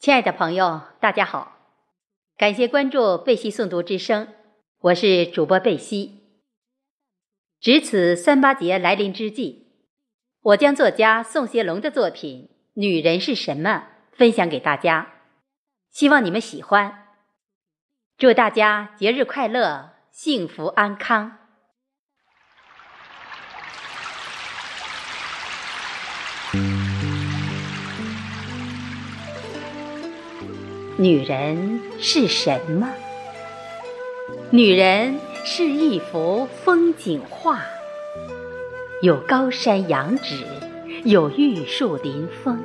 亲爱的朋友，大家好，感谢关注贝西诵读之声，我是主播贝西。值此三八节来临之际，我将作家宋协龙的作品《女人是什么》分享给大家，希望你们喜欢。祝大家节日快乐，幸福安康。女人是什么？女人是一幅风景画，有高山仰止，有玉树临风，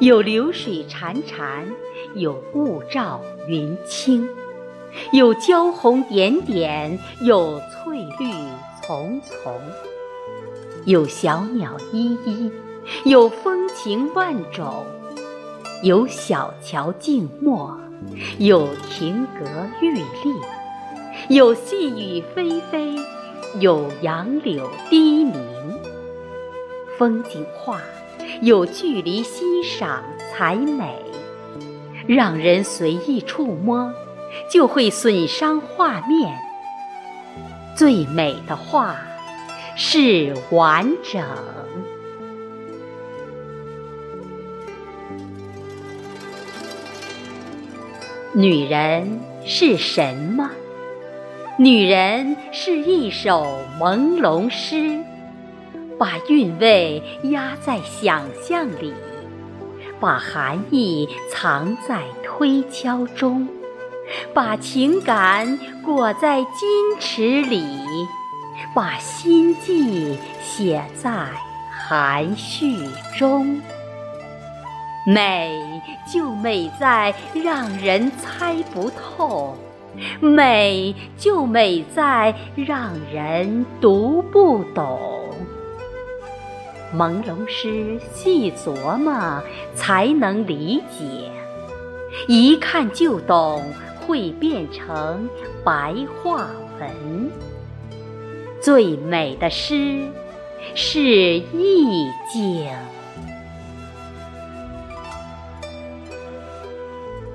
有流水潺潺，有雾罩云轻，有娇红点点，有翠绿丛丛，有小鸟依依，有风情万种。有小桥静默，有亭阁玉立，有细雨霏霏，有杨柳低鸣。风景画有距离欣赏才美，让人随意触摸就会损伤画面。最美的画是完整。女人是什么？女人是一首朦胧诗，把韵味压在想象里，把含义藏在推敲中，把情感裹在矜持里，把心迹写在含蓄中。美就美在让人猜不透，美就美在让人读不懂。朦胧诗细琢磨才能理解，一看就懂会变成白话文。最美的诗是意境。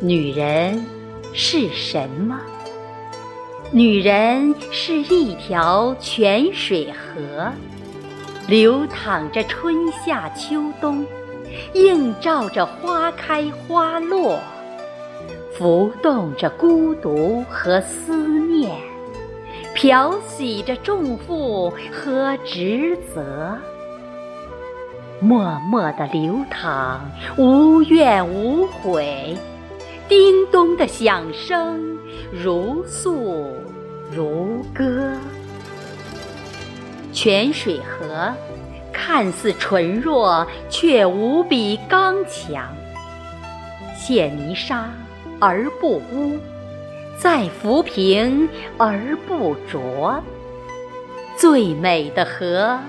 女人是什么？女人是一条泉水河，流淌着春夏秋冬，映照着花开花落，浮动着孤独和思念，漂洗着重负和职责，默默地流淌，无怨无悔。叮咚的响声，如诉如歌。泉水河看似纯弱，却无比刚强。陷泥沙而不污，再浮萍而不浊。最美的河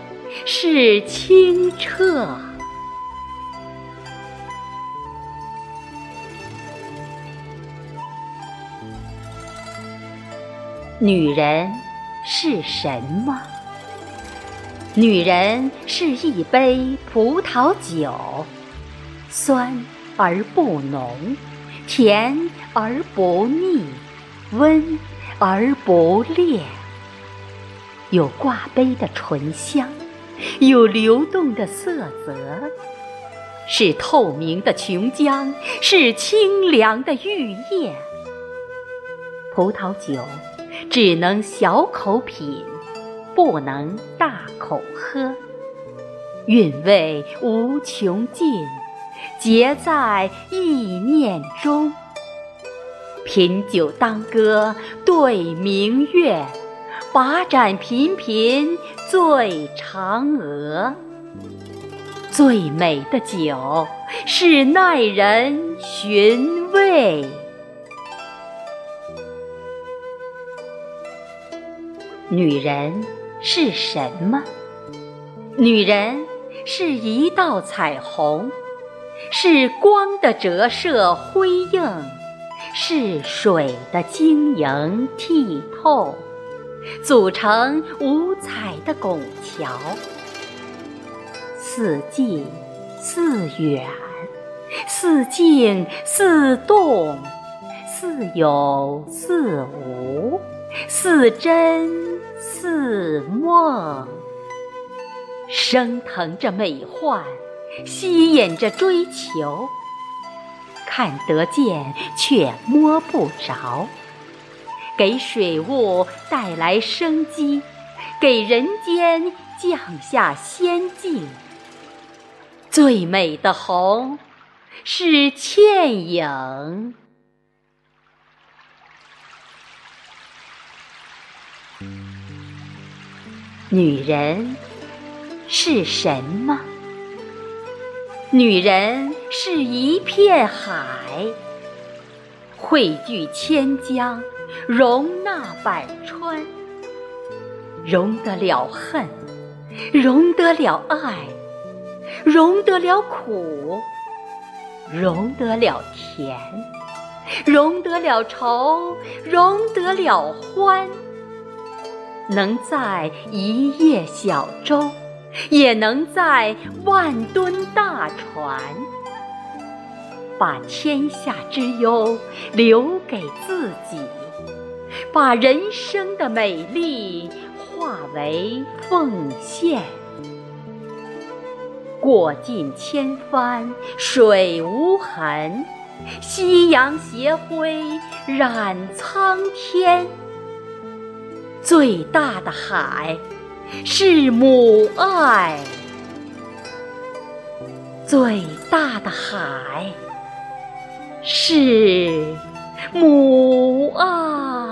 是清澈。女人是什么？女人是一杯葡萄酒，酸而不浓，甜而不腻，温而不烈。有挂杯的醇香，有流动的色泽，是透明的琼浆，是清凉的玉液。葡萄酒。只能小口品，不能大口喝。韵味无穷尽，结在意念中。品酒当歌对明月，把盏频频醉嫦娥。最美的酒是耐人寻味。女人是什么？女人是一道彩虹，是光的折射辉映，是水的晶莹剔透，组成五彩的拱桥。似近似远，似静似动，似有似无，似真似梦，升腾着美幻，吸引着追求，看得见却摸不着，给水雾带来生机，给人间降下仙境。最美的红。是倩影。女人是什么？女人是一片海，汇聚千江，容纳百川，容得了恨，容得了爱，容得了苦。容得了甜，容得了愁，容得了欢。能载一叶小舟，也能载万吨大船。把天下之忧留给自己，把人生的美丽化为奉献。过尽千帆水无痕，夕阳斜晖染苍天。最大的海是母爱，最大的海是母爱。